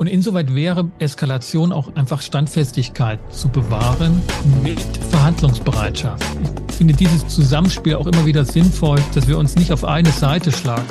Und insoweit wäre Eskalation auch einfach Standfestigkeit zu bewahren mit Verhandlungsbereitschaft. Ich finde dieses Zusammenspiel auch immer wieder sinnvoll, dass wir uns nicht auf eine Seite schlagen.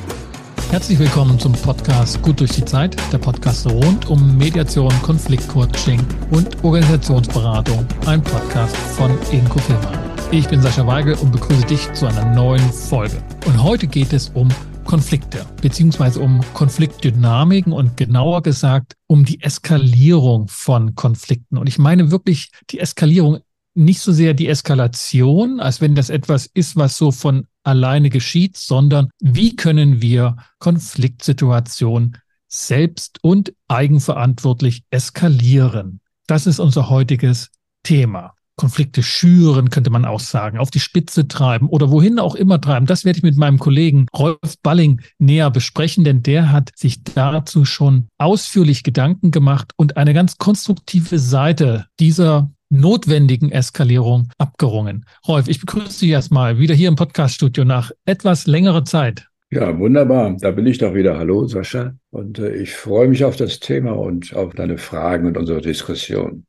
Herzlich willkommen zum Podcast Gut durch die Zeit, der Podcast rund um Mediation, Konfliktcoaching und Organisationsberatung, ein Podcast von Inko Firma. Ich bin Sascha Weigel und begrüße dich zu einer neuen Folge. Und heute geht es um Konflikte, beziehungsweise um Konfliktdynamiken und genauer gesagt um die Eskalierung von Konflikten. Und ich meine wirklich die Eskalierung, nicht so sehr die Eskalation, als wenn das etwas ist, was so von alleine geschieht, sondern wie können wir Konfliktsituationen selbst und eigenverantwortlich eskalieren. Das ist unser heutiges Thema. Konflikte schüren, könnte man auch sagen, auf die Spitze treiben oder wohin auch immer treiben. Das werde ich mit meinem Kollegen Rolf Balling näher besprechen, denn der hat sich dazu schon ausführlich Gedanken gemacht und eine ganz konstruktive Seite dieser notwendigen Eskalierung abgerungen. Rolf, ich begrüße dich erstmal wieder hier im Podcaststudio nach etwas längerer Zeit. Ja, wunderbar. Da bin ich doch wieder. Hallo, Sascha. Und äh, ich freue mich auf das Thema und auf deine Fragen und unsere Diskussion.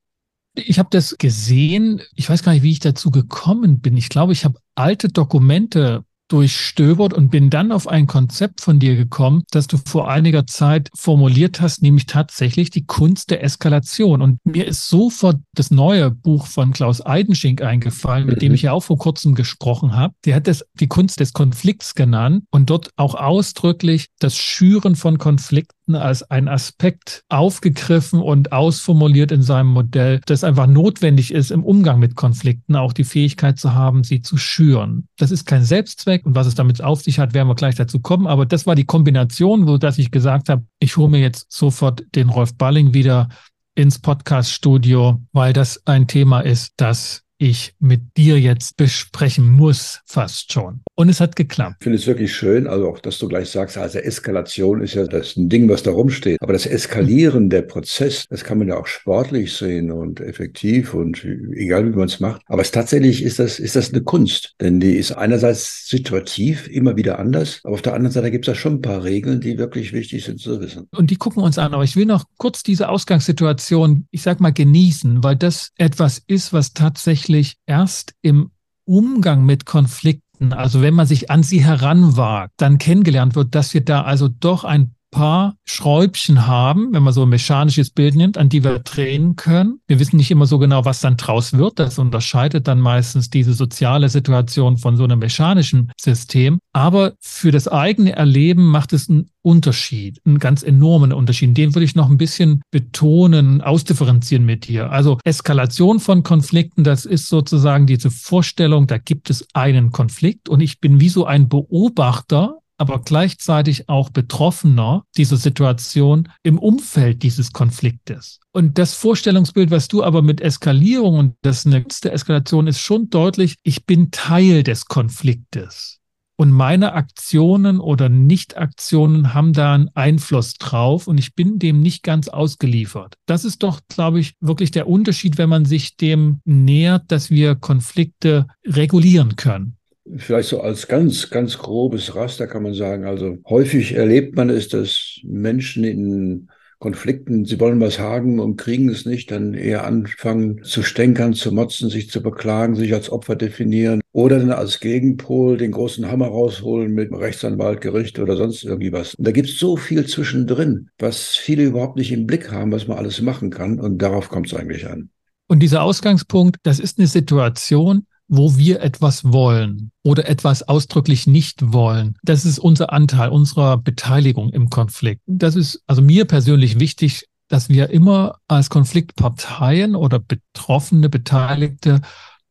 Ich habe das gesehen. Ich weiß gar nicht, wie ich dazu gekommen bin. Ich glaube, ich habe alte Dokumente durchstöbert und bin dann auf ein Konzept von dir gekommen, das du vor einiger Zeit formuliert hast, nämlich tatsächlich die Kunst der Eskalation. Und mir ist sofort das neue Buch von Klaus Eidenschink eingefallen, mit dem mhm. ich ja auch vor kurzem gesprochen habe. Der hat das die Kunst des Konflikts genannt und dort auch ausdrücklich das Schüren von Konflikten als ein Aspekt aufgegriffen und ausformuliert in seinem Modell, das einfach notwendig ist im Umgang mit Konflikten, auch die Fähigkeit zu haben, sie zu schüren. Das ist kein Selbstzweck, und was es damit auf sich hat, werden wir gleich dazu kommen. Aber das war die Kombination, wo dass ich gesagt habe, ich hole mir jetzt sofort den Rolf Balling wieder ins Podcast-Studio, weil das ein Thema ist, das ich mit dir jetzt besprechen muss, fast schon. Und es hat geklappt. Ich finde es wirklich schön, also auch, dass du gleich sagst, also Eskalation ist ja das ein Ding, was da rumsteht. Aber das Eskalieren, der Prozess, das kann man ja auch sportlich sehen und effektiv und egal wie man es macht. Aber es tatsächlich ist das, ist das eine Kunst. Denn die ist einerseits situativ, immer wieder anders. Aber auf der anderen Seite gibt es da schon ein paar Regeln, die wirklich wichtig sind zu wissen. Und die gucken uns an. Aber ich will noch kurz diese Ausgangssituation, ich sag mal, genießen, weil das etwas ist, was tatsächlich erst im Umgang mit Konflikten, also wenn man sich an sie heranwagt, dann kennengelernt wird, dass wir da also doch ein paar Schräubchen haben, wenn man so ein mechanisches Bild nimmt, an die wir drehen können. Wir wissen nicht immer so genau, was dann draus wird. Das unterscheidet dann meistens diese soziale Situation von so einem mechanischen System. Aber für das eigene Erleben macht es einen Unterschied, einen ganz enormen Unterschied. Den würde ich noch ein bisschen betonen, ausdifferenzieren mit dir. Also Eskalation von Konflikten, das ist sozusagen diese Vorstellung, da gibt es einen Konflikt und ich bin wie so ein Beobachter aber gleichzeitig auch Betroffener dieser Situation im Umfeld dieses Konfliktes. Und das Vorstellungsbild, was du aber mit Eskalierung und das nächste Eskalation ist schon deutlich, ich bin Teil des Konfliktes. Und meine Aktionen oder Nicht-Aktionen haben da einen Einfluss drauf und ich bin dem nicht ganz ausgeliefert. Das ist doch, glaube ich, wirklich der Unterschied, wenn man sich dem nähert, dass wir Konflikte regulieren können. Vielleicht so als ganz, ganz grobes Raster kann man sagen, also häufig erlebt man es, dass Menschen in Konflikten, sie wollen was haben und kriegen es nicht, dann eher anfangen zu stänkern, zu motzen, sich zu beklagen, sich als Opfer definieren oder dann als Gegenpol den großen Hammer rausholen mit Rechtsanwalt, Gericht oder sonst irgendwie was. Und da gibt es so viel zwischendrin, was viele überhaupt nicht im Blick haben, was man alles machen kann und darauf kommt es eigentlich an. Und dieser Ausgangspunkt, das ist eine Situation, wo wir etwas wollen oder etwas ausdrücklich nicht wollen. Das ist unser Anteil unserer Beteiligung im Konflikt. Das ist also mir persönlich wichtig, dass wir immer als Konfliktparteien oder betroffene Beteiligte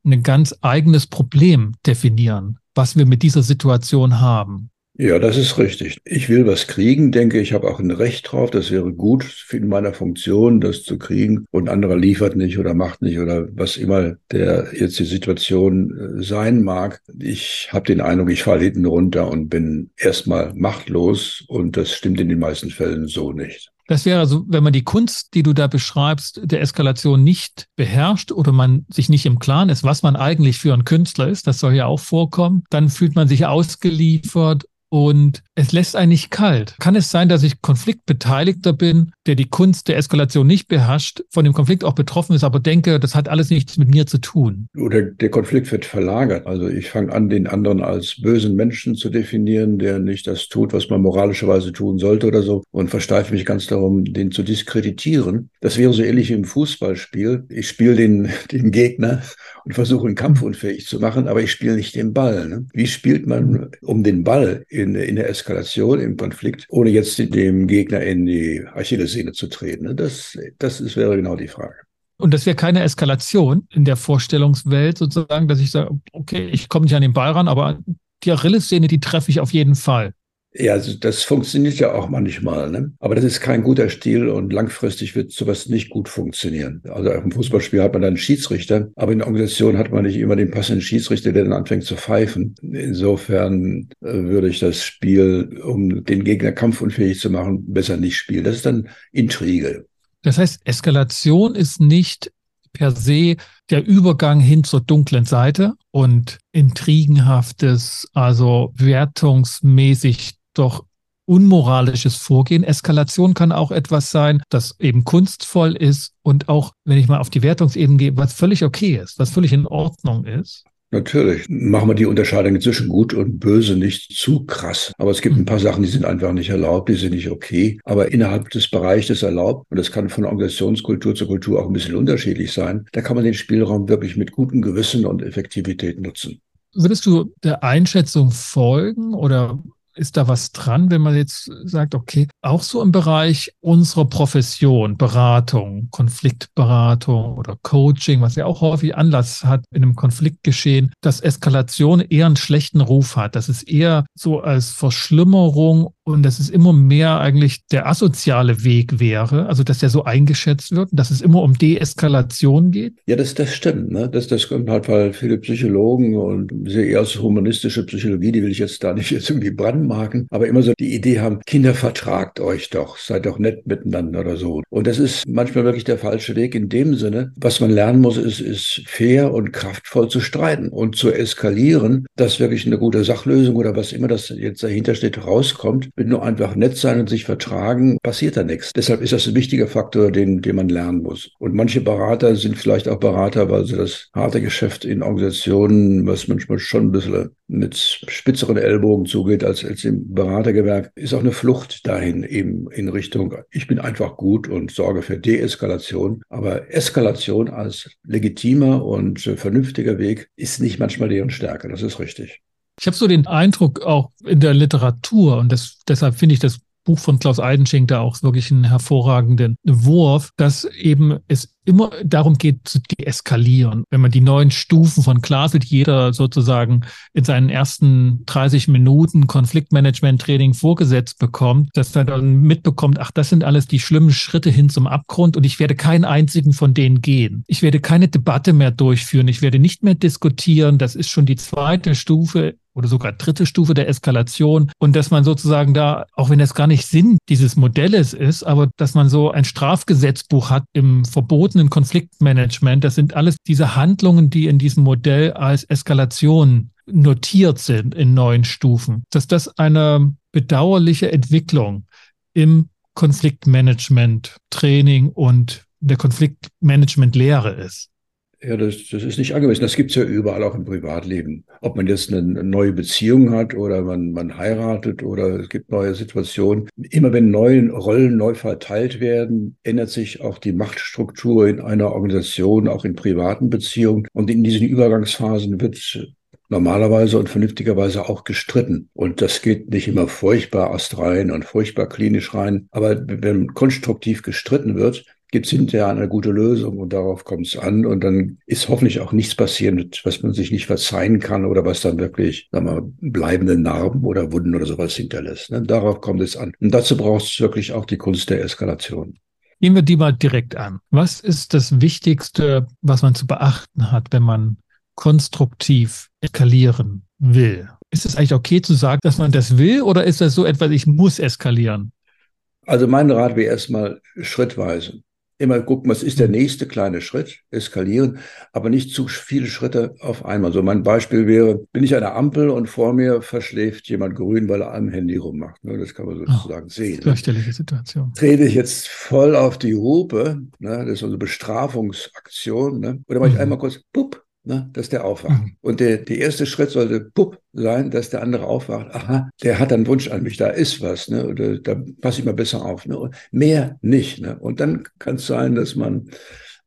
ein ganz eigenes Problem definieren, was wir mit dieser Situation haben. Ja, das ist richtig. Ich will was kriegen, denke ich, habe auch ein Recht drauf. Das wäre gut in meiner Funktion, das zu kriegen. Und anderer liefert nicht oder macht nicht oder was immer der jetzt die Situation äh, sein mag. Ich habe den Eindruck, ich falle hinten runter und bin erstmal machtlos. Und das stimmt in den meisten Fällen so nicht. Das wäre also, wenn man die Kunst, die du da beschreibst, der Eskalation nicht beherrscht oder man sich nicht im Klaren ist, was man eigentlich für ein Künstler ist, das soll ja auch vorkommen, dann fühlt man sich ausgeliefert und es lässt einen nicht kalt. Kann es sein, dass ich Konfliktbeteiligter bin, der die Kunst der Eskalation nicht beherrscht, von dem Konflikt auch betroffen ist, aber denke, das hat alles nichts mit mir zu tun? Oder der Konflikt wird verlagert. Also ich fange an, den anderen als bösen Menschen zu definieren, der nicht das tut, was man moralischerweise tun sollte oder so und versteife mich ganz darum, den zu diskreditieren. Das wäre so ähnlich wie im Fußballspiel. Ich spiele den, den Gegner und versuche ihn kampfunfähig zu machen, aber ich spiele nicht den Ball. Ne? Wie spielt man um den Ball in, in der Eskalation? Eskalation, im Konflikt, ohne jetzt dem Gegner in die Achillessehne zu treten. Das, das ist, wäre genau die Frage. Und das wäre keine Eskalation in der Vorstellungswelt sozusagen, dass ich sage, okay, ich komme nicht an den Ball ran, aber die Achillessehne, die treffe ich auf jeden Fall. Ja, also das funktioniert ja auch manchmal, ne? aber das ist kein guter Stil und langfristig wird sowas nicht gut funktionieren. Also im Fußballspiel hat man dann einen Schiedsrichter, aber in der Organisation hat man nicht immer den passenden Schiedsrichter, der dann anfängt zu pfeifen. Insofern äh, würde ich das Spiel, um den Gegner kampfunfähig zu machen, besser nicht spielen. Das ist dann Intrige. Das heißt, Eskalation ist nicht per se der Übergang hin zur dunklen Seite und intrigenhaftes, also wertungsmäßig doch unmoralisches Vorgehen. Eskalation kann auch etwas sein, das eben kunstvoll ist und auch, wenn ich mal auf die Wertungsebene gehe, was völlig okay ist, was völlig in Ordnung ist. Natürlich machen wir die Unterscheidung zwischen gut und böse nicht zu krass. Aber es gibt ein paar Sachen, die sind einfach nicht erlaubt, die sind nicht okay. Aber innerhalb des Bereiches erlaubt, und das kann von Organisationskultur zu Kultur auch ein bisschen unterschiedlich sein, da kann man den Spielraum wirklich mit gutem Gewissen und Effektivität nutzen. Würdest du der Einschätzung folgen oder ist da was dran, wenn man jetzt sagt, okay, auch so im Bereich unserer Profession, Beratung, Konfliktberatung oder Coaching, was ja auch häufig Anlass hat in einem Konfliktgeschehen, dass Eskalation eher einen schlechten Ruf hat, dass es eher so als Verschlimmerung und dass es immer mehr eigentlich der asoziale Weg wäre, also dass der so eingeschätzt wird, dass es immer um Deeskalation geht? Ja, das, das stimmt. Ne? Das, das kommt halt, weil viele Psychologen und sehr eher aus humanistische Psychologie, die will ich jetzt da nicht jetzt irgendwie brandmarken, aber immer so die Idee haben, Kinder vertragt euch doch, seid doch nett miteinander oder so. Und das ist manchmal wirklich der falsche Weg in dem Sinne. Was man lernen muss, ist, ist fair und kraftvoll zu streiten und zu eskalieren, dass wirklich eine gute Sachlösung oder was immer das jetzt dahinter steht, rauskommt mit nur einfach nett sein und sich vertragen, passiert da nichts. Deshalb ist das ein wichtiger Faktor, den, den man lernen muss. Und manche Berater sind vielleicht auch Berater, weil sie das harte Geschäft in Organisationen, was manchmal schon ein bisschen mit spitzeren Ellbogen zugeht als, als im Beratergewerk, ist auch eine Flucht dahin eben in Richtung, ich bin einfach gut und sorge für Deeskalation. Aber Eskalation als legitimer und vernünftiger Weg ist nicht manchmal deren Stärke. Das ist richtig. Ich habe so den Eindruck auch in der Literatur und das, deshalb finde ich das Buch von Klaus Eidenschink da auch wirklich einen hervorragenden Wurf, dass eben es immer darum geht zu deeskalieren. Wenn man die neuen Stufen von Glasel, die jeder sozusagen in seinen ersten 30 Minuten Konfliktmanagement-Training vorgesetzt bekommt, dass er dann mitbekommt, ach, das sind alles die schlimmen Schritte hin zum Abgrund und ich werde keinen einzigen von denen gehen. Ich werde keine Debatte mehr durchführen. Ich werde nicht mehr diskutieren. Das ist schon die zweite Stufe oder sogar dritte Stufe der Eskalation und dass man sozusagen da, auch wenn es gar nicht Sinn dieses Modells ist, aber dass man so ein Strafgesetzbuch hat im verbotenen Konfliktmanagement, das sind alles diese Handlungen, die in diesem Modell als Eskalation notiert sind in neuen Stufen, dass das eine bedauerliche Entwicklung im Konfliktmanagement Training und der Konfliktmanagement-Lehre ist. Ja, das, das ist nicht angemessen. Das gibt's ja überall, auch im Privatleben. Ob man jetzt eine neue Beziehung hat oder man, man heiratet oder es gibt neue Situationen. Immer wenn neue Rollen neu verteilt werden, ändert sich auch die Machtstruktur in einer Organisation, auch in privaten Beziehungen. Und in diesen Übergangsphasen wird normalerweise und vernünftigerweise auch gestritten. Und das geht nicht immer furchtbar astrein und furchtbar klinisch rein. Aber wenn konstruktiv gestritten wird, gibt es hinterher eine gute Lösung und darauf kommt es an. Und dann ist hoffentlich auch nichts passiert, was man sich nicht verzeihen kann oder was dann wirklich sagen wir, bleibende Narben oder Wunden oder sowas hinterlässt. Ne? Darauf kommt es an. Und dazu braucht es wirklich auch die Kunst der Eskalation. Gehen wir die mal direkt an. Was ist das Wichtigste, was man zu beachten hat, wenn man konstruktiv eskalieren will? Ist es eigentlich okay zu sagen, dass man das will oder ist das so etwas, ich muss eskalieren? Also mein Rat wäre erstmal schrittweise. Immer gucken, was ist der nächste kleine Schritt, eskalieren, aber nicht zu viele Schritte auf einmal. So mein Beispiel wäre, bin ich an der Ampel und vor mir verschläft jemand grün, weil er am Handy rummacht. Ne? Das kann man sozusagen oh, sehen. Fürchterliche Situation. Trete ich jetzt voll auf die Hupe, ne? das ist unsere Bestrafungsaktion, ne? oder mache ich mhm. einmal kurz, pup, ne, dass der aufwacht. Mhm. Und der, der erste Schritt sollte pup sein, dass der andere aufwacht. Aha, der hat einen Wunsch an mich, da ist was, ne, oder da passe ich mal besser auf. Ne, und mehr nicht. Ne. Und dann kann es sein, dass man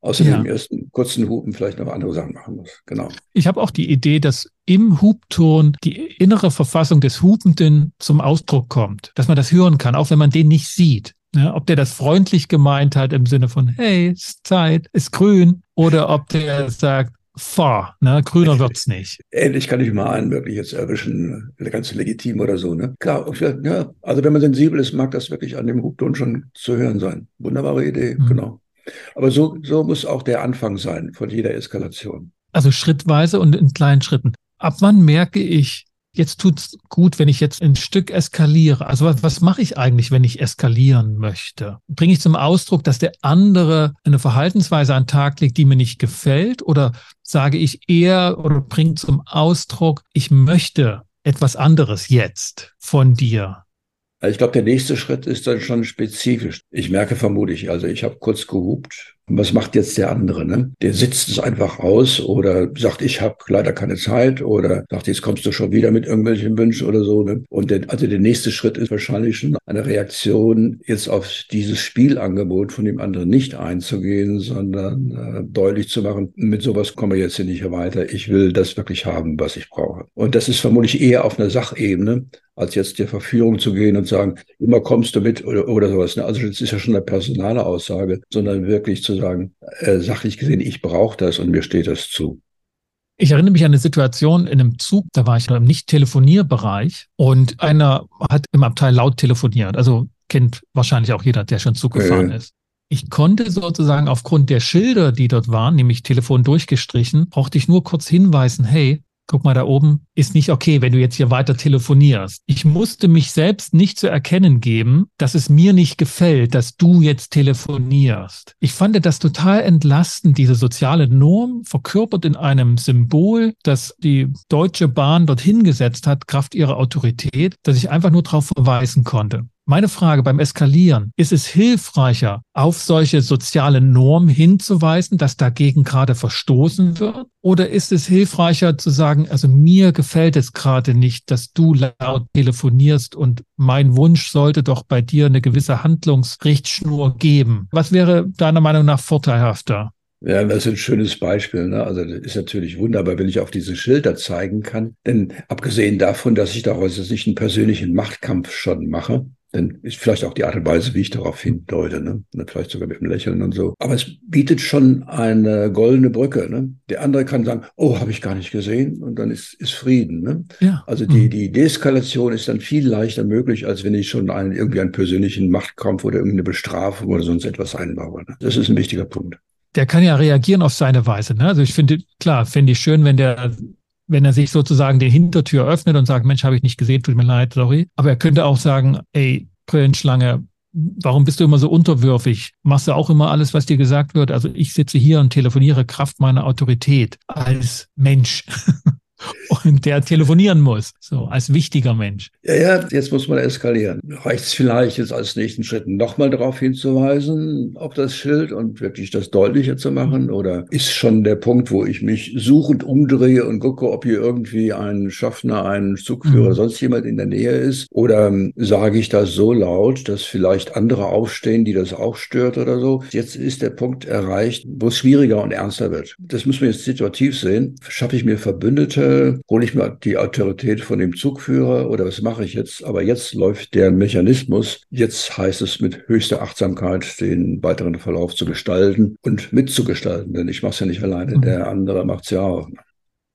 außer ja. dem ersten kurzen Hupen vielleicht noch andere Sachen machen muss. Genau. Ich habe auch die Idee, dass im Hubton die innere Verfassung des Hupenden zum Ausdruck kommt, dass man das hören kann, auch wenn man den nicht sieht. Ja, ob der das freundlich gemeint hat im Sinne von, hey, ist Zeit, ist grün, oder ob der sagt, fahr, ne? Grüner wird's nicht. Ähnlich kann ich mal einen wirklich jetzt erwischen, ganz legitim oder so, ne? Klar, ja, also wenn man sensibel ist, mag das wirklich an dem Hubton schon zu hören sein. Wunderbare Idee, mhm. genau. Aber so, so muss auch der Anfang sein von jeder Eskalation. Also schrittweise und in kleinen Schritten. Ab wann merke ich, jetzt tut's gut, wenn ich jetzt ein Stück eskaliere. Also was, was mache ich eigentlich, wenn ich eskalieren möchte? Bringe ich zum Ausdruck, dass der andere eine Verhaltensweise an den Tag legt, die mir nicht gefällt? Oder sage ich eher oder bringe zum Ausdruck, ich möchte etwas anderes jetzt von dir? Also ich glaube, der nächste Schritt ist dann schon spezifisch. Ich merke vermutlich, also ich habe kurz gehupt. Was macht jetzt der andere? Ne? Der sitzt es einfach aus oder sagt, ich habe leider keine Zeit oder sagt, jetzt kommst du schon wieder mit irgendwelchen Wünschen oder so. Ne? Und der, also der nächste Schritt ist wahrscheinlich schon eine Reaktion, jetzt auf dieses Spielangebot von dem anderen nicht einzugehen, sondern äh, deutlich zu machen, mit sowas kommen wir jetzt hier nicht weiter. Ich will das wirklich haben, was ich brauche. Und das ist vermutlich eher auf einer Sachebene als jetzt der Verführung zu gehen und sagen, immer kommst du mit oder, oder sowas. Ne? Also das ist ja schon eine personale Aussage, sondern wirklich zu sagen, äh, sachlich gesehen, ich brauche das und mir steht das zu. Ich erinnere mich an eine Situation in einem Zug, da war ich noch im Nicht-Telefonierbereich und einer hat im Abteil laut telefoniert. Also kennt wahrscheinlich auch jeder, der schon Zug gefahren äh. ist. Ich konnte sozusagen aufgrund der Schilder, die dort waren, nämlich Telefon durchgestrichen, brauchte ich nur kurz hinweisen, hey, guck mal da oben, ist nicht okay, wenn du jetzt hier weiter telefonierst. Ich musste mich selbst nicht zu erkennen geben, dass es mir nicht gefällt, dass du jetzt telefonierst. Ich fand das total entlastend, diese soziale Norm verkörpert in einem Symbol, das die Deutsche Bahn dorthin gesetzt hat, Kraft ihrer Autorität, dass ich einfach nur darauf verweisen konnte. Meine Frage beim Eskalieren, ist es hilfreicher, auf solche soziale Normen hinzuweisen, dass dagegen gerade verstoßen wird? Oder ist es hilfreicher zu sagen, also mir gefällt es gerade nicht, dass du laut telefonierst und mein Wunsch sollte doch bei dir eine gewisse Handlungsrichtschnur geben? Was wäre deiner Meinung nach vorteilhafter? Ja, das ist ein schönes Beispiel. Ne? Also das ist natürlich wunderbar, wenn ich auf diese Schilder zeigen kann. Denn abgesehen davon, dass ich daraus jetzt nicht einen persönlichen Machtkampf schon mache, denn ist vielleicht auch die Art und Weise, wie ich darauf hindeute, ne? vielleicht sogar mit einem Lächeln und so. Aber es bietet schon eine goldene Brücke. Ne? Der andere kann sagen, oh, habe ich gar nicht gesehen und dann ist, ist Frieden. Ne? Ja. Also die, mhm. die Deeskalation ist dann viel leichter möglich, als wenn ich schon einen, irgendwie einen persönlichen Machtkampf oder irgendeine Bestrafung oder sonst etwas einbaue. Ne? Das ist ein wichtiger Punkt. Der kann ja reagieren auf seine Weise. Ne? Also ich finde, klar, fände ich schön, wenn der wenn er sich sozusagen die Hintertür öffnet und sagt, Mensch, habe ich nicht gesehen, tut mir leid, sorry. Aber er könnte auch sagen, ey, Brillenschlange, warum bist du immer so unterwürfig? Machst du auch immer alles, was dir gesagt wird? Also ich sitze hier und telefoniere Kraft meiner Autorität als Mensch. und der telefonieren muss, so als wichtiger Mensch. Ja, ja, jetzt muss man eskalieren. Reicht es vielleicht jetzt als nächsten Schritt nochmal darauf hinzuweisen, auf das Schild und wirklich das deutlicher zu machen? Oder ist schon der Punkt, wo ich mich suchend umdrehe und gucke, ob hier irgendwie ein Schaffner, ein Zugführer, mhm. sonst jemand in der Nähe ist? Oder ähm, sage ich das so laut, dass vielleicht andere aufstehen, die das auch stört oder so? Jetzt ist der Punkt erreicht, wo es schwieriger und ernster wird. Das müssen wir jetzt situativ sehen. Schaffe ich mir Verbündete? Äh, hole ich mir die Autorität von dem Zugführer oder was mache ich jetzt? Aber jetzt läuft der Mechanismus. Jetzt heißt es mit höchster Achtsamkeit den weiteren Verlauf zu gestalten und mitzugestalten, denn ich mache es ja nicht alleine, mhm. der andere macht es ja auch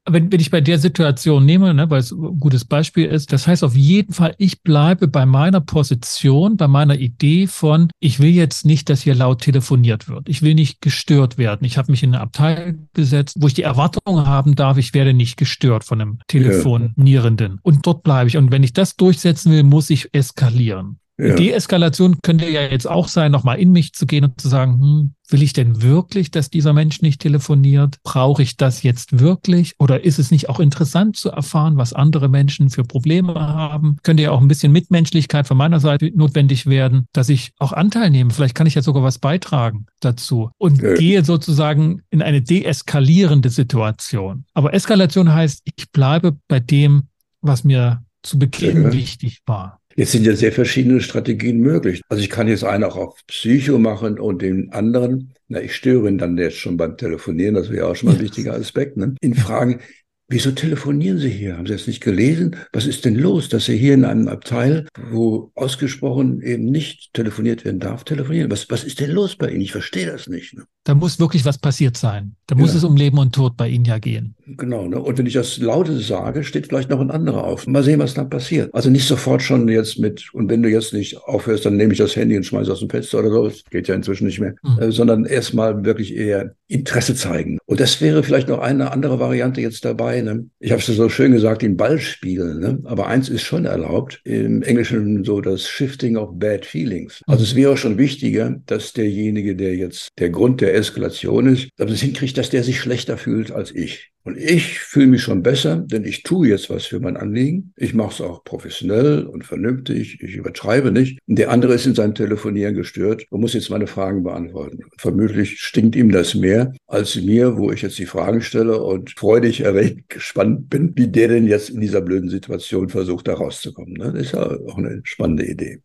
wenn, wenn ich bei der Situation nehme, ne, weil es ein gutes Beispiel ist, das heißt auf jeden Fall, ich bleibe bei meiner Position, bei meiner Idee von, ich will jetzt nicht, dass hier laut telefoniert wird. Ich will nicht gestört werden. Ich habe mich in eine Abteil gesetzt, wo ich die Erwartung haben darf, ich werde nicht gestört von einem Telefonierenden. Und dort bleibe ich. Und wenn ich das durchsetzen will, muss ich eskalieren. Ja. Deeskalation könnte ja jetzt auch sein, nochmal in mich zu gehen und zu sagen, hm, will ich denn wirklich, dass dieser Mensch nicht telefoniert? Brauche ich das jetzt wirklich? Oder ist es nicht auch interessant zu erfahren, was andere Menschen für Probleme haben? Könnte ja auch ein bisschen Mitmenschlichkeit von meiner Seite notwendig werden, dass ich auch Anteil nehme. Vielleicht kann ich ja sogar was beitragen dazu und ja. gehe sozusagen in eine deeskalierende Situation. Aber Eskalation heißt, ich bleibe bei dem, was mir zu Beginn ja. wichtig war. Jetzt sind ja sehr verschiedene Strategien möglich. Also ich kann jetzt einen auch auf Psycho machen und den anderen, na, ich störe ihn dann jetzt schon beim Telefonieren, das wäre auch schon mal ein wichtiger Aspekt, ne? in Fragen, Wieso telefonieren Sie hier? Haben Sie das nicht gelesen? Was ist denn los, dass Sie hier in einem Abteil, wo ausgesprochen eben nicht telefoniert werden darf, telefonieren? Was, was ist denn los bei Ihnen? Ich verstehe das nicht. Ne? Da muss wirklich was passiert sein. Da muss ja. es um Leben und Tod bei Ihnen ja gehen. Genau. Ne? Und wenn ich das laute sage, steht vielleicht noch ein anderer auf. Mal sehen, was dann passiert. Also nicht sofort schon jetzt mit, und wenn du jetzt nicht aufhörst, dann nehme ich das Handy und schmeiße aus dem Fenster oder so. Das geht ja inzwischen nicht mehr. Mhm. Äh, sondern erstmal wirklich eher Interesse zeigen. Und das wäre vielleicht noch eine andere Variante jetzt dabei dabei. Ne? Ich habe es so schön gesagt, den Ball spielen. Ne? Aber eins ist schon erlaubt, im Englischen so das Shifting of Bad Feelings. Also es wäre schon wichtiger, dass derjenige, der jetzt der Grund der Eskalation ist, dass es hinkriegt, dass der sich schlechter fühlt als ich. Und ich fühle mich schon besser, denn ich tue jetzt was für mein Anliegen. Ich mache es auch professionell und vernünftig. Ich übertreibe nicht. Und der andere ist in seinem Telefonieren gestört und muss jetzt meine Fragen beantworten. Vermutlich stinkt ihm das mehr als mir, wo ich jetzt die Fragen stelle und freudig erregt gespannt bin, wie der denn jetzt in dieser blöden Situation versucht, da rauszukommen. Ne? Das ist ja auch eine spannende Idee.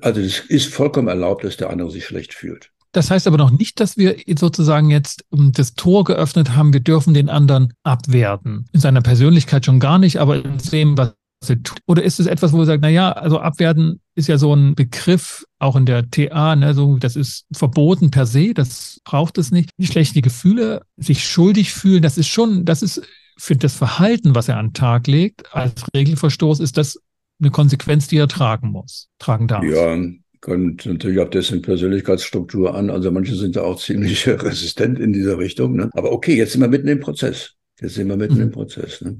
Also es ist vollkommen erlaubt, dass der andere sich schlecht fühlt. Das heißt aber noch nicht, dass wir sozusagen jetzt ähm, das Tor geöffnet haben, wir dürfen den anderen abwerten. In seiner Persönlichkeit schon gar nicht, aber in dem, was er tut. Oder ist es etwas, wo wir sagen, na ja, also abwerten ist ja so ein Begriff, auch in der TA, ne, so, das ist verboten per se, das braucht es nicht. Die schlechten Gefühle, sich schuldig fühlen, das ist schon, das ist für das Verhalten, was er an den Tag legt, als Regelverstoß, ist das eine Konsequenz, die er tragen muss, tragen darf. Ja, kommt natürlich auf dessen Persönlichkeitsstruktur an. Also manche sind da auch ziemlich resistent in dieser Richtung. Ne? Aber okay, jetzt sind wir mitten im Prozess. Jetzt sind wir mitten mhm. im Prozess. Ne?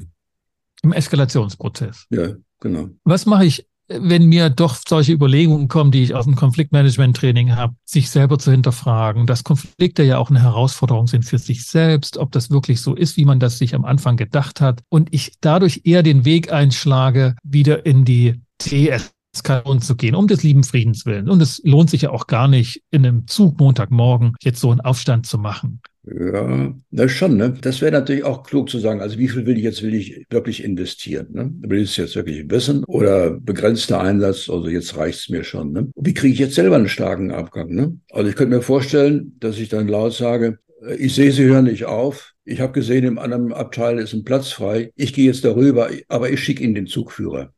Im Eskalationsprozess. Ja, genau. Was mache ich, wenn mir doch solche Überlegungen kommen, die ich aus dem Konfliktmanagement-Training habe, sich selber zu hinterfragen, dass Konflikte ja auch eine Herausforderung sind für sich selbst, ob das wirklich so ist, wie man das sich am Anfang gedacht hat und ich dadurch eher den Weg einschlage, wieder in die TS Eskalation zu gehen, um des lieben Friedens willen. Und es lohnt sich ja auch gar nicht, in einem Zug Montagmorgen jetzt so einen Aufstand zu machen. Ja, das schon, ne? Das wäre natürlich auch klug zu sagen, also wie viel will ich jetzt will ich wirklich investieren? Ne? Will ich es jetzt wirklich wissen oder begrenzter Einsatz, also jetzt reicht es mir schon. Ne? Wie kriege ich jetzt selber einen starken Abgang? Ne? Also ich könnte mir vorstellen, dass ich dann laut sage, äh, ich sehe, Sie hören nicht auf. Ich habe gesehen, im anderen Abteil ist ein Platz frei. Ich gehe jetzt darüber, aber ich schicke Ihnen den Zugführer.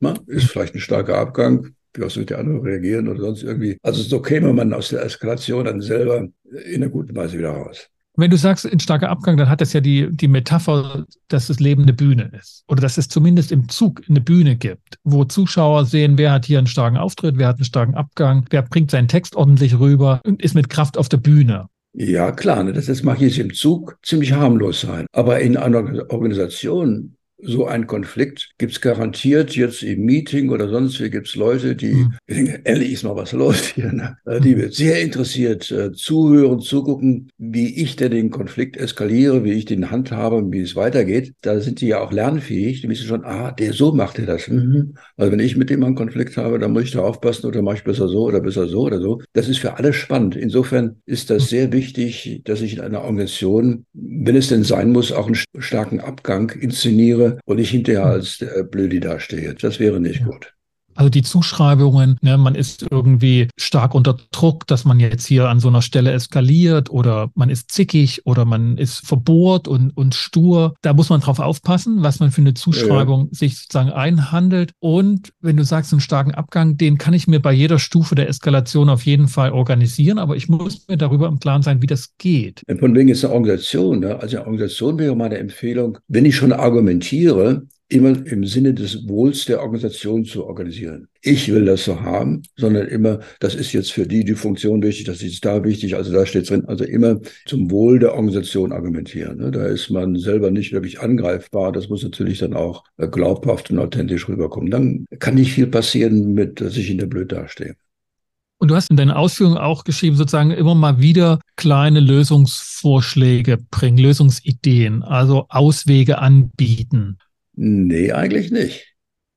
Na, ist vielleicht ein starker Abgang. Wie was wird der andere reagieren oder sonst irgendwie. Also so käme man aus der Eskalation dann selber in einer guten Weise wieder raus. Wenn du sagst, ein starker Abgang, dann hat das ja die, die Metapher, dass das Leben eine Bühne ist. Oder dass es zumindest im Zug eine Bühne gibt, wo Zuschauer sehen, wer hat hier einen starken Auftritt, wer hat einen starken Abgang, wer bringt seinen Text ordentlich rüber und ist mit Kraft auf der Bühne. Ja, klar, ne, das, das mag jetzt im Zug ziemlich harmlos sein. Aber in einer Organisation so ein Konflikt gibt es garantiert jetzt im Meeting oder sonst wie gibt es Leute, die mhm. denken, endlich ist mal was los hier. Ne? Äh, die wird sehr interessiert äh, zuhören, zugucken, wie ich denn den Konflikt eskaliere, wie ich den handhabe wie es weitergeht. Da sind die ja auch lernfähig. Die wissen schon, ah, der so macht er das. Mhm. Also wenn ich mit dem einen Konflikt habe, dann muss ich da aufpassen oder mache ich besser so oder besser so oder so. Das ist für alle spannend. Insofern ist das sehr wichtig, dass ich in einer Organisation, wenn es denn sein muss, auch einen starken Abgang inszeniere und ich hinterher als der Blödi dastehe. Das wäre nicht gut. Also die Zuschreibungen, ne, man ist irgendwie stark unter Druck, dass man jetzt hier an so einer Stelle eskaliert oder man ist zickig oder man ist verbohrt und, und stur. Da muss man drauf aufpassen, was man für eine Zuschreibung ja. sich sozusagen einhandelt. Und wenn du sagst, einen starken Abgang, den kann ich mir bei jeder Stufe der Eskalation auf jeden Fall organisieren, aber ich muss mir darüber im Klaren sein, wie das geht. Von wegen ist eine Organisation. Ne? Also eine Organisation wäre meine Empfehlung, wenn ich schon argumentiere, immer im Sinne des Wohls der Organisation zu organisieren. Ich will das so haben, sondern immer, das ist jetzt für die die Funktion wichtig, das ist da wichtig, also da steht drin, also immer zum Wohl der Organisation argumentieren. Ne? Da ist man selber nicht wirklich angreifbar, das muss natürlich dann auch äh, glaubhaft und authentisch rüberkommen. Dann kann nicht viel passieren mit, dass ich in der blöd dastehe. Und du hast in deinen Ausführungen auch geschrieben, sozusagen immer mal wieder kleine Lösungsvorschläge bringen, Lösungsideen, also Auswege anbieten. Nee, eigentlich nicht.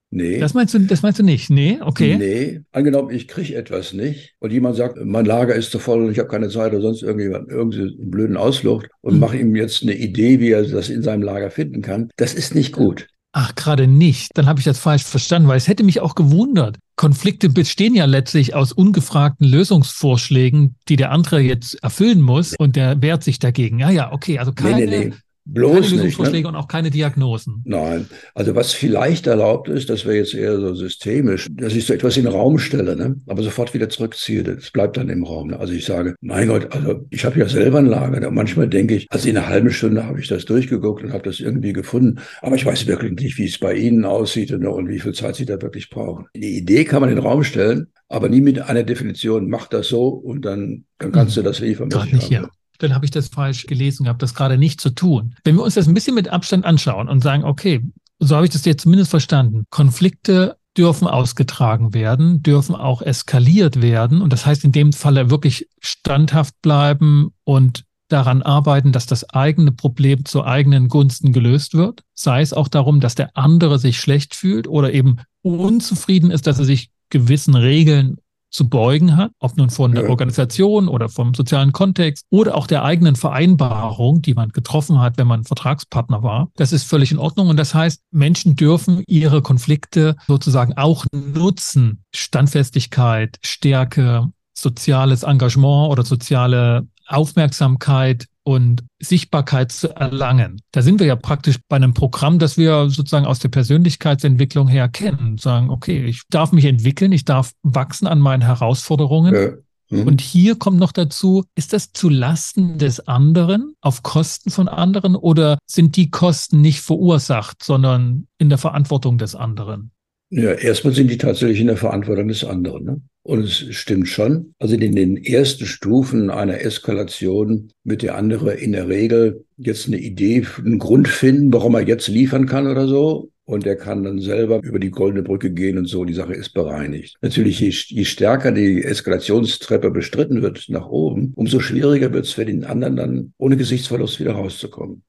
Nee. Das meinst du, das meinst du nicht? Nee, okay. Nee, angenommen, ich kriege etwas nicht und jemand sagt, mein Lager ist zu voll und ich habe keine Zeit oder sonst irgendjemand, irgendeinen blöden Ausflucht und mhm. mache ihm jetzt eine Idee, wie er das in seinem Lager finden kann. Das ist nicht gut. Ach, gerade nicht. Dann habe ich das falsch verstanden, weil es hätte mich auch gewundert. Konflikte bestehen ja letztlich aus ungefragten Lösungsvorschlägen, die der andere jetzt erfüllen muss und der wehrt sich dagegen. Ja, ja, okay, also keine, nee, nee, nee. Bloß keine Lösungsvorschläge nicht, ne? und auch keine Diagnosen. Nein, also was vielleicht erlaubt ist, das wäre jetzt eher so systemisch, dass ich so etwas in den Raum stelle, ne? aber sofort wieder zurückziehe. Das bleibt dann im Raum. Ne? Also ich sage, mein Gott, also ich habe ja selber ein Lager. Ne? Manchmal denke ich, also in einer halben Stunde habe ich das durchgeguckt und habe das irgendwie gefunden, aber ich weiß wirklich nicht, wie es bei Ihnen aussieht ne? und wie viel Zeit Sie da wirklich brauchen. Die Idee kann man in den Raum stellen, aber nie mit einer Definition, mach das so und dann, dann kannst hm. du das liefern. Gerade nicht, ja dann habe ich das falsch gelesen gehabt, das gerade nicht zu tun. Wenn wir uns das ein bisschen mit Abstand anschauen und sagen, okay, so habe ich das jetzt zumindest verstanden. Konflikte dürfen ausgetragen werden, dürfen auch eskaliert werden. Und das heißt in dem Falle wirklich standhaft bleiben und daran arbeiten, dass das eigene Problem zu eigenen Gunsten gelöst wird. Sei es auch darum, dass der andere sich schlecht fühlt oder eben unzufrieden ist, dass er sich gewissen Regeln zu beugen hat, ob nun von der Organisation oder vom sozialen Kontext oder auch der eigenen Vereinbarung, die man getroffen hat, wenn man Vertragspartner war. Das ist völlig in Ordnung. Und das heißt, Menschen dürfen ihre Konflikte sozusagen auch nutzen. Standfestigkeit, Stärke, soziales Engagement oder soziale Aufmerksamkeit und Sichtbarkeit zu erlangen. Da sind wir ja praktisch bei einem Programm, das wir sozusagen aus der Persönlichkeitsentwicklung her kennen. Sagen, okay, ich darf mich entwickeln, ich darf wachsen an meinen Herausforderungen. Ja. Mhm. Und hier kommt noch dazu, ist das zu Lasten des anderen, auf Kosten von anderen oder sind die Kosten nicht verursacht, sondern in der Verantwortung des anderen? Ja, erstmal sind die tatsächlich in der Verantwortung des anderen. Ne? Und es stimmt schon. Also in den ersten Stufen einer Eskalation wird der andere in der Regel jetzt eine Idee, einen Grund finden, warum er jetzt liefern kann oder so. Und er kann dann selber über die goldene Brücke gehen und so. Die Sache ist bereinigt. Natürlich, je, je stärker die Eskalationstreppe bestritten wird nach oben, umso schwieriger wird es für den anderen dann ohne Gesichtsverlust wieder rauszukommen.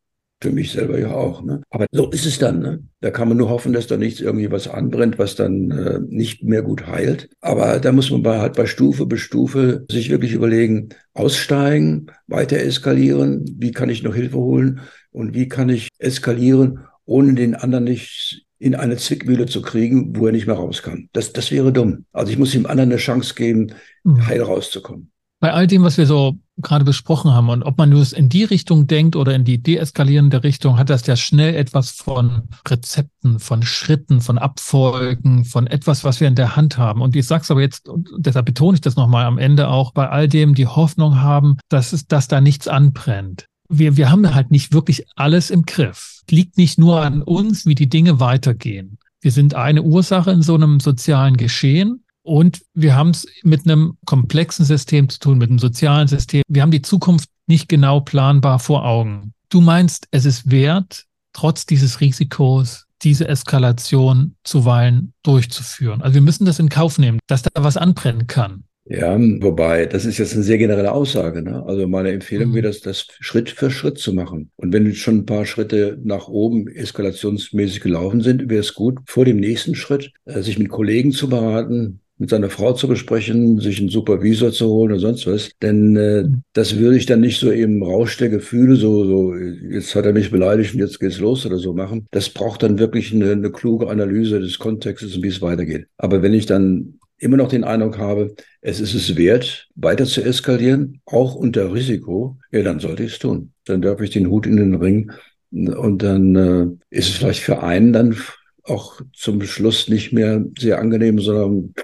Für mich selber ja auch. Ne? Aber so ist es dann. Ne? Da kann man nur hoffen, dass da nichts irgendwie was anbrennt, was dann äh, nicht mehr gut heilt. Aber da muss man bei, halt bei Stufe bis Stufe sich wirklich überlegen, aussteigen, weiter eskalieren, wie kann ich noch Hilfe holen und wie kann ich eskalieren, ohne den anderen nicht in eine Zwickmühle zu kriegen, wo er nicht mehr raus kann. Das, das wäre dumm. Also ich muss dem anderen eine Chance geben, mhm. heil rauszukommen bei all dem, was wir so gerade besprochen haben und ob man nur in die Richtung denkt oder in die deeskalierende Richtung, hat das ja schnell etwas von Rezepten, von Schritten, von Abfolgen, von etwas, was wir in der Hand haben. Und ich sag's aber jetzt, und deshalb betone ich das nochmal am Ende auch, bei all dem die Hoffnung haben, dass es, dass da nichts anbrennt. Wir, wir haben halt nicht wirklich alles im Griff. Liegt nicht nur an uns, wie die Dinge weitergehen. Wir sind eine Ursache in so einem sozialen Geschehen. Und wir haben es mit einem komplexen System zu tun, mit einem sozialen System. Wir haben die Zukunft nicht genau planbar vor Augen. Du meinst, es ist wert, trotz dieses Risikos diese Eskalation zuweilen durchzuführen. Also wir müssen das in Kauf nehmen, dass da was anbrennen kann. Ja, wobei, das ist jetzt eine sehr generelle Aussage. Ne? Also meine Empfehlung mhm. wäre, das, das Schritt für Schritt zu machen. Und wenn schon ein paar Schritte nach oben eskalationsmäßig gelaufen sind, wäre es gut, vor dem nächsten Schritt äh, sich mit Kollegen zu beraten, mit seiner Frau zu besprechen, sich einen Supervisor zu holen oder sonst was. Denn äh, das würde ich dann nicht so im Rausch der Gefühle, so, so, jetzt hat er mich beleidigt und jetzt geht's los oder so machen. Das braucht dann wirklich eine, eine kluge Analyse des Kontextes und wie es weitergeht. Aber wenn ich dann immer noch den Eindruck habe, es ist es wert, weiter zu eskalieren, auch unter Risiko, ja, dann sollte ich es tun. Dann darf ich den Hut in den Ring und dann äh, ist es vielleicht für einen dann auch zum Schluss nicht mehr sehr angenehm, sondern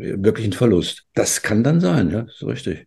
wirklich ein Verlust. Das kann dann sein, ja, ist richtig.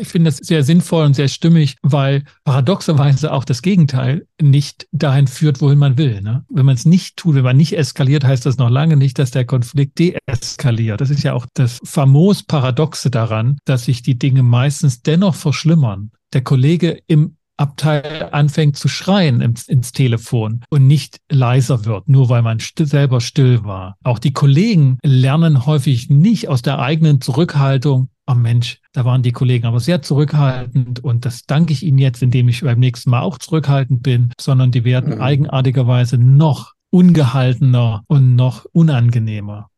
Ich finde das sehr sinnvoll und sehr stimmig, weil paradoxerweise auch das Gegenteil nicht dahin führt, wohin man will. Ne? Wenn man es nicht tut, wenn man nicht eskaliert, heißt das noch lange nicht, dass der Konflikt deeskaliert. Das ist ja auch das famos Paradoxe daran, dass sich die Dinge meistens dennoch verschlimmern. Der Kollege im Abteil anfängt zu schreien ins, ins, Telefon und nicht leiser wird, nur weil man st selber still war. Auch die Kollegen lernen häufig nicht aus der eigenen Zurückhaltung, oh Mensch, da waren die Kollegen aber sehr zurückhaltend und das danke ich ihnen jetzt, indem ich beim nächsten Mal auch zurückhaltend bin, sondern die werden mhm. eigenartigerweise noch ungehaltener und noch unangenehmer.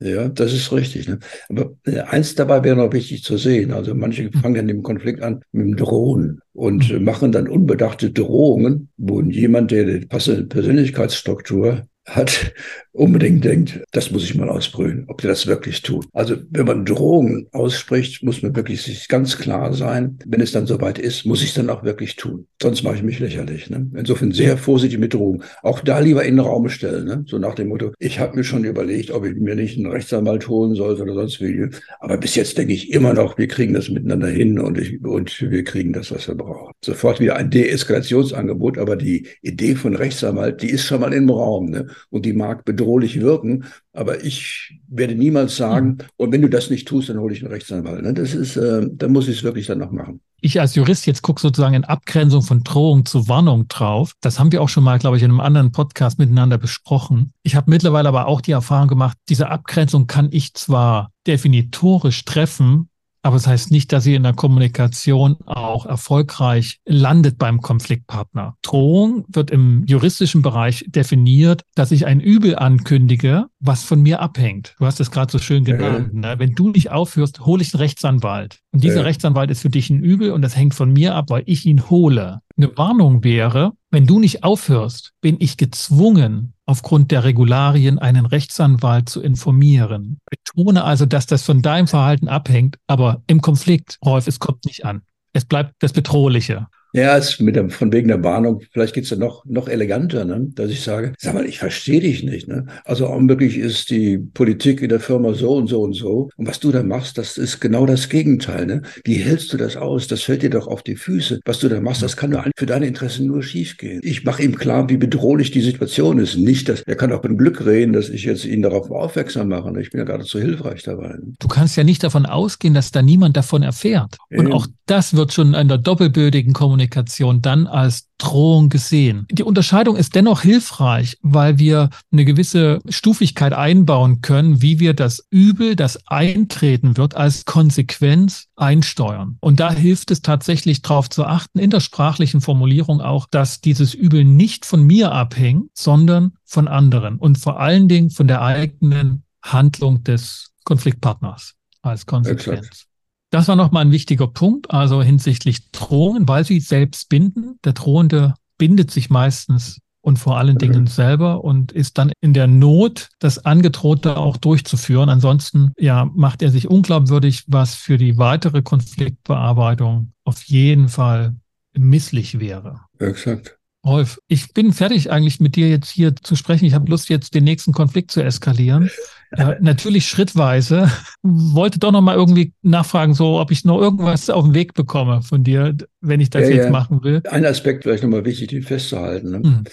Ja, das ist richtig. Ne? Aber äh, eins dabei wäre noch wichtig zu sehen. Also manche mhm. fangen dann im Konflikt an mit dem Drohen und mhm. machen dann unbedachte Drohungen, wo jemand, der die passende Persönlichkeitsstruktur hat, unbedingt denkt, das muss ich mal ausbrühen, ob der das wirklich tut. Also wenn man Drohungen ausspricht, muss man wirklich sich ganz klar sein, wenn es dann soweit ist, muss ich es dann auch wirklich tun. Sonst mache ich mich lächerlich. Ne? Insofern sehr vorsichtig mit Drohungen. Auch da lieber in den Raum stellen. Ne? So nach dem Motto, ich habe mir schon überlegt, ob ich mir nicht einen Rechtsanwalt holen sollte oder sonst wie. Aber bis jetzt denke ich immer noch, wir kriegen das miteinander hin und, ich, und wir kriegen das, was wir brauchen. Sofort wieder ein Deeskalationsangebot, aber die Idee von Rechtsanwalt, die ist schon mal im Raum. Ne? Und die mag bedrohen bedrohlich wirken. Aber ich werde niemals sagen, mhm. und wenn du das nicht tust, dann hole ich einen Rechtsanwalt. Ne? Das ist, äh, da muss ich es wirklich dann noch machen. Ich als Jurist jetzt gucke sozusagen in Abgrenzung von Drohung zu Warnung drauf. Das haben wir auch schon mal, glaube ich, in einem anderen Podcast miteinander besprochen. Ich habe mittlerweile aber auch die Erfahrung gemacht, diese Abgrenzung kann ich zwar definitorisch treffen, aber es das heißt nicht, dass sie in der Kommunikation auch erfolgreich landet beim Konfliktpartner. Drohung wird im juristischen Bereich definiert, dass ich ein Übel ankündige, was von mir abhängt. Du hast es gerade so schön genannt. Ja. Ne? Wenn du nicht aufhörst, hole ich einen Rechtsanwalt. Und dieser ja. Rechtsanwalt ist für dich ein Übel und das hängt von mir ab, weil ich ihn hole. Eine Warnung wäre, wenn du nicht aufhörst, bin ich gezwungen, aufgrund der Regularien einen Rechtsanwalt zu informieren. Betone also, dass das von deinem Verhalten abhängt, aber im Konflikt, Rolf, es kommt nicht an. Es bleibt das Bedrohliche. Ja, es mit der, von wegen der Warnung, vielleicht geht's ja noch, noch eleganter, ne? dass ich sage, sag mal, ich verstehe dich nicht. Ne? Also augenblicklich ist die Politik in der Firma so und so und so. Und was du da machst, das ist genau das Gegenteil. Ne? Wie hältst du das aus? Das fällt dir doch auf die Füße. Was du da machst, das kann nur für deine Interessen nur schiefgehen. Ich mache ihm klar, wie bedrohlich die Situation ist. Nicht, dass er kann auch mit Glück reden, dass ich jetzt ihn darauf aufmerksam mache. Ne? Ich bin ja geradezu hilfreich dabei. Ne? Du kannst ja nicht davon ausgehen, dass da niemand davon erfährt. Und auch das wird schon in der doppelbödigen Kommunikation Kommunikation dann als Drohung gesehen. Die Unterscheidung ist dennoch hilfreich, weil wir eine gewisse Stufigkeit einbauen können, wie wir das Übel, das eintreten wird, als Konsequenz einsteuern. Und da hilft es tatsächlich darauf zu achten, in der sprachlichen Formulierung auch, dass dieses Übel nicht von mir abhängt, sondern von anderen und vor allen Dingen von der eigenen Handlung des Konfliktpartners als Konsequenz. Exakt. Das war nochmal ein wichtiger Punkt, also hinsichtlich Drohungen, weil sie selbst binden. Der Drohende bindet sich meistens und vor allen Dingen selber und ist dann in der Not, das Angedrohte auch durchzuführen. Ansonsten ja, macht er sich unglaubwürdig, was für die weitere Konfliktbearbeitung auf jeden Fall misslich wäre. Exakt. Rolf, ich bin fertig eigentlich mit dir jetzt hier zu sprechen. Ich habe Lust, jetzt den nächsten Konflikt zu eskalieren. Ja, natürlich schrittweise. Wollte doch noch mal irgendwie nachfragen, so ob ich noch irgendwas auf den Weg bekomme von dir, wenn ich das ja, jetzt ja. machen will. Ein Aspekt vielleicht noch mal wichtig, den festzuhalten. Ne? Mhm.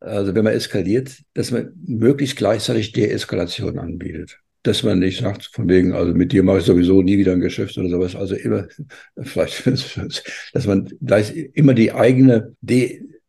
Also wenn man eskaliert, dass man möglichst gleichzeitig Deeskalation anbietet dass man nicht sagt, von wegen, also mit dir mache ich sowieso nie wieder ein Geschäft oder sowas. Also immer, vielleicht, dass man gleich immer die eigene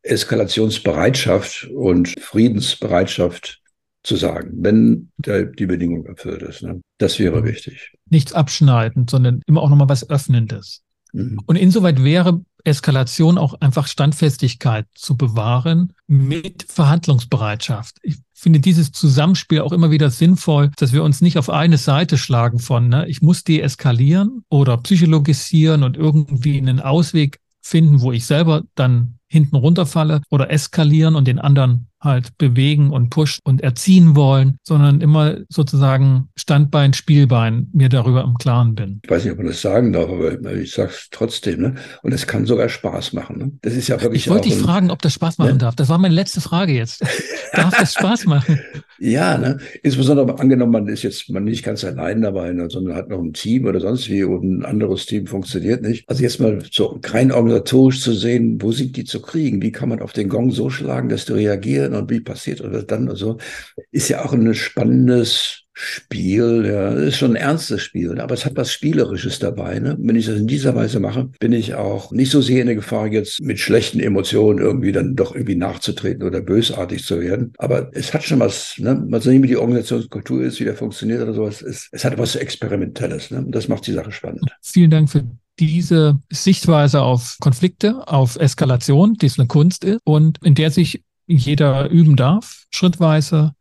Deeskalationsbereitschaft und Friedensbereitschaft zu sagen, wenn die Bedingung erfüllt ist. Ne? Das wäre mhm. wichtig. Nichts abschneidend, sondern immer auch nochmal was Öffnendes. Mhm. Und insoweit wäre Eskalation auch einfach Standfestigkeit zu bewahren mit Verhandlungsbereitschaft. Ich finde dieses Zusammenspiel auch immer wieder sinnvoll, dass wir uns nicht auf eine Seite schlagen von, ne, ich muss deeskalieren oder psychologisieren und irgendwie einen Ausweg finden, wo ich selber dann hinten runterfalle oder eskalieren und den anderen halt bewegen und pushen und erziehen wollen, sondern immer sozusagen Standbein, Spielbein mir darüber im Klaren bin. Ich weiß nicht, ob man das sagen darf, aber ich sage es trotzdem. Ne? Und es kann sogar Spaß machen. Ne? Das ist ja wirklich. Ich wollte dich fragen, ob das Spaß machen ne? darf. Das war meine letzte Frage jetzt. darf das Spaß machen? Ja, ne? insbesondere angenommen, man ist jetzt man nicht ganz allein dabei, ne? sondern hat noch ein Team oder sonst wie und ein anderes Team funktioniert nicht. Also jetzt mal so rein organisatorisch zu sehen, wo sind die zu kriegen? Wie kann man auf den Gong so schlagen, dass die reagieren und wie passiert oder dann und so, ist ja auch ein spannendes Spiel, ja, ist schon ein ernstes Spiel, aber es hat was Spielerisches dabei. Ne? Wenn ich das in dieser Weise mache, bin ich auch nicht so sehr in der Gefahr, jetzt mit schlechten Emotionen irgendwie dann doch irgendwie nachzutreten oder bösartig zu werden. Aber es hat schon was, ne? mal sehen, wie die Organisationskultur ist, wie der funktioniert oder sowas. Es, es hat was Experimentelles. Ne? Das macht die Sache spannend. Vielen Dank für diese Sichtweise auf Konflikte, auf Eskalation, die es eine Kunst ist und in der sich jeder üben darf, schrittweise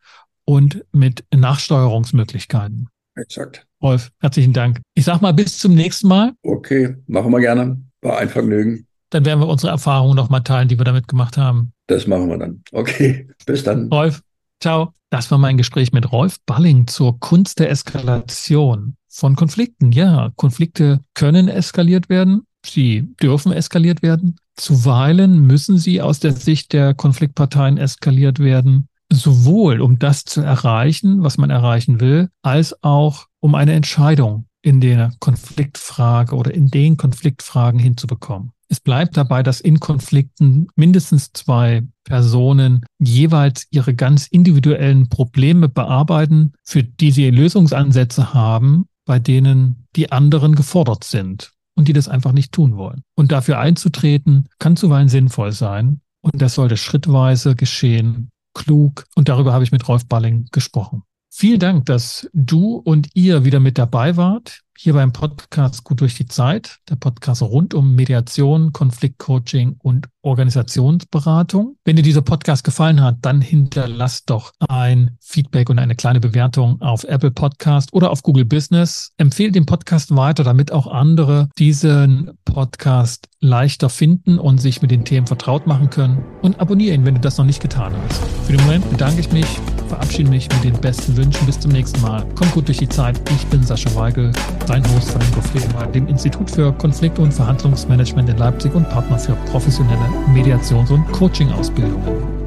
und mit Nachsteuerungsmöglichkeiten. Exakt. Rolf, herzlichen Dank. Ich sag mal bis zum nächsten Mal. Okay, machen wir gerne. War ein Vergnügen. Dann werden wir unsere Erfahrungen nochmal teilen, die wir damit gemacht haben. Das machen wir dann. Okay, bis dann. Rolf, ciao. Das war mein Gespräch mit Rolf Balling zur Kunst der Eskalation von Konflikten. Ja, Konflikte können eskaliert werden. Sie dürfen eskaliert werden. Zuweilen müssen sie aus der Sicht der Konfliktparteien eskaliert werden sowohl um das zu erreichen, was man erreichen will, als auch um eine Entscheidung in der Konfliktfrage oder in den Konfliktfragen hinzubekommen. Es bleibt dabei, dass in Konflikten mindestens zwei Personen jeweils ihre ganz individuellen Probleme bearbeiten, für die sie Lösungsansätze haben, bei denen die anderen gefordert sind und die das einfach nicht tun wollen. Und dafür einzutreten, kann zuweilen sinnvoll sein. Und das sollte schrittweise geschehen klug. Und darüber habe ich mit Rolf Balling gesprochen. Vielen Dank, dass du und ihr wieder mit dabei wart hier beim Podcast Gut durch die Zeit, der Podcast rund um Mediation, Konfliktcoaching und Organisationsberatung. Wenn dir dieser Podcast gefallen hat, dann hinterlass doch ein Feedback und eine kleine Bewertung auf Apple Podcast oder auf Google Business. Empfehle den Podcast weiter, damit auch andere diesen Podcast leichter finden und sich mit den Themen vertraut machen können. Und abonniere ihn, wenn du das noch nicht getan hast. Für den Moment bedanke ich mich, verabschiede mich mit den besten Wünschen. Bis zum nächsten Mal. Komm gut durch die Zeit. Ich bin Sascha Weigel dein Host von Infoflema, dem Institut für Konflikt- und Verhandlungsmanagement in Leipzig und Partner für professionelle Mediations- und Coaching-Ausbildungen.